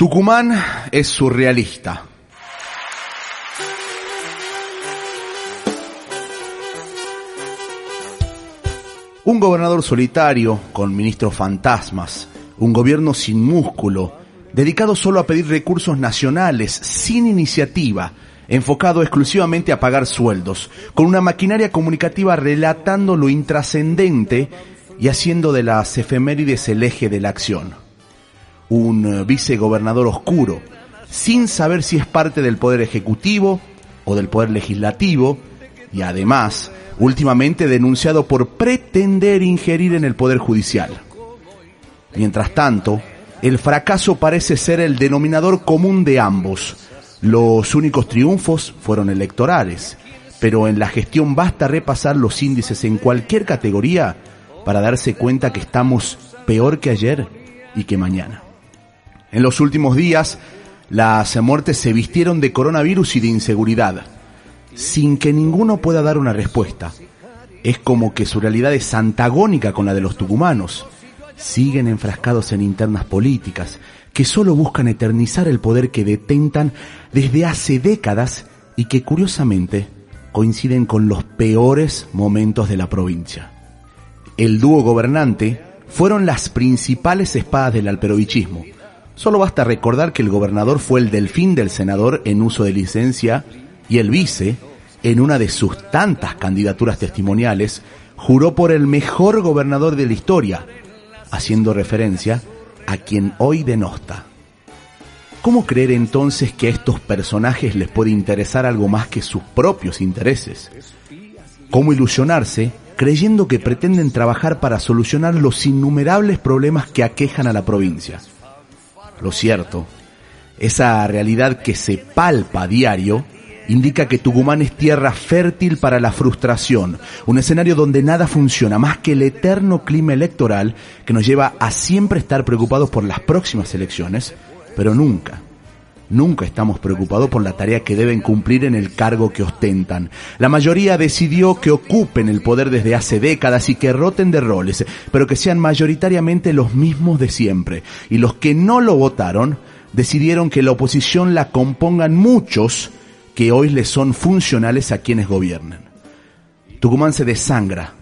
Tucumán es surrealista. Un gobernador solitario, con ministros fantasmas, un gobierno sin músculo, dedicado solo a pedir recursos nacionales, sin iniciativa, enfocado exclusivamente a pagar sueldos, con una maquinaria comunicativa relatando lo intrascendente y haciendo de las efemérides el eje de la acción. Un eh, vicegobernador oscuro, sin saber si es parte del poder ejecutivo o del poder legislativo, y además, últimamente denunciado por pretender ingerir en el poder judicial. Mientras tanto, el fracaso parece ser el denominador común de ambos, los únicos triunfos fueron electorales, pero en la gestión basta repasar los índices en cualquier categoría para darse cuenta que estamos peor que ayer y que mañana. En los últimos días, las muertes se vistieron de coronavirus y de inseguridad, sin que ninguno pueda dar una respuesta. Es como que su realidad es antagónica con la de los tucumanos. Siguen enfrascados en internas políticas, que solo buscan eternizar el poder que detentan desde hace décadas y que curiosamente coinciden con los peores momentos de la provincia. El dúo gobernante fueron las principales espadas del alperovichismo. Solo basta recordar que el gobernador fue el delfín del senador en uso de licencia y el vice, en una de sus tantas candidaturas testimoniales, juró por el mejor gobernador de la historia, haciendo referencia a quien hoy denosta. ¿Cómo creer entonces que a estos personajes les puede interesar algo más que sus propios intereses? ¿Cómo ilusionarse creyendo que pretenden trabajar para solucionar los innumerables problemas que aquejan a la provincia? Lo cierto, esa realidad que se palpa a diario, indica que Tucumán es tierra fértil para la frustración, un escenario donde nada funciona más que el eterno clima electoral que nos lleva a siempre estar preocupados por las próximas elecciones, pero nunca, nunca estamos preocupados por la tarea que deben cumplir en el cargo que ostentan. La mayoría decidió que ocupen el poder desde hace décadas y que roten de roles, pero que sean mayoritariamente los mismos de siempre. Y los que no lo votaron decidieron que la oposición la compongan muchos que hoy le son funcionales a quienes gobiernan. Tucumán se desangra,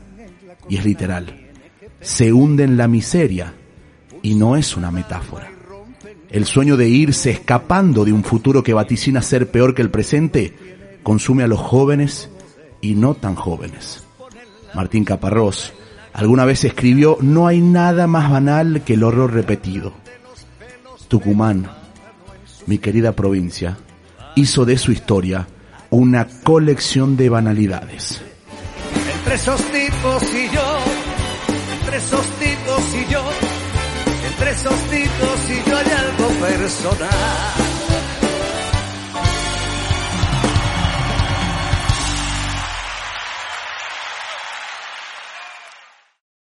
y es literal, se hunde en la miseria, y no es una metáfora. El sueño de irse escapando de un futuro que vaticina ser peor que el presente consume a los jóvenes y no tan jóvenes. Martín Caparrós alguna vez escribió, no hay nada más banal que el horror repetido. Tucumán, mi querida provincia, hizo de su historia una colección de banalidades. Entre esos tipos y yo, entre esos tipos y yo, esos tipos y yo hay algo personal.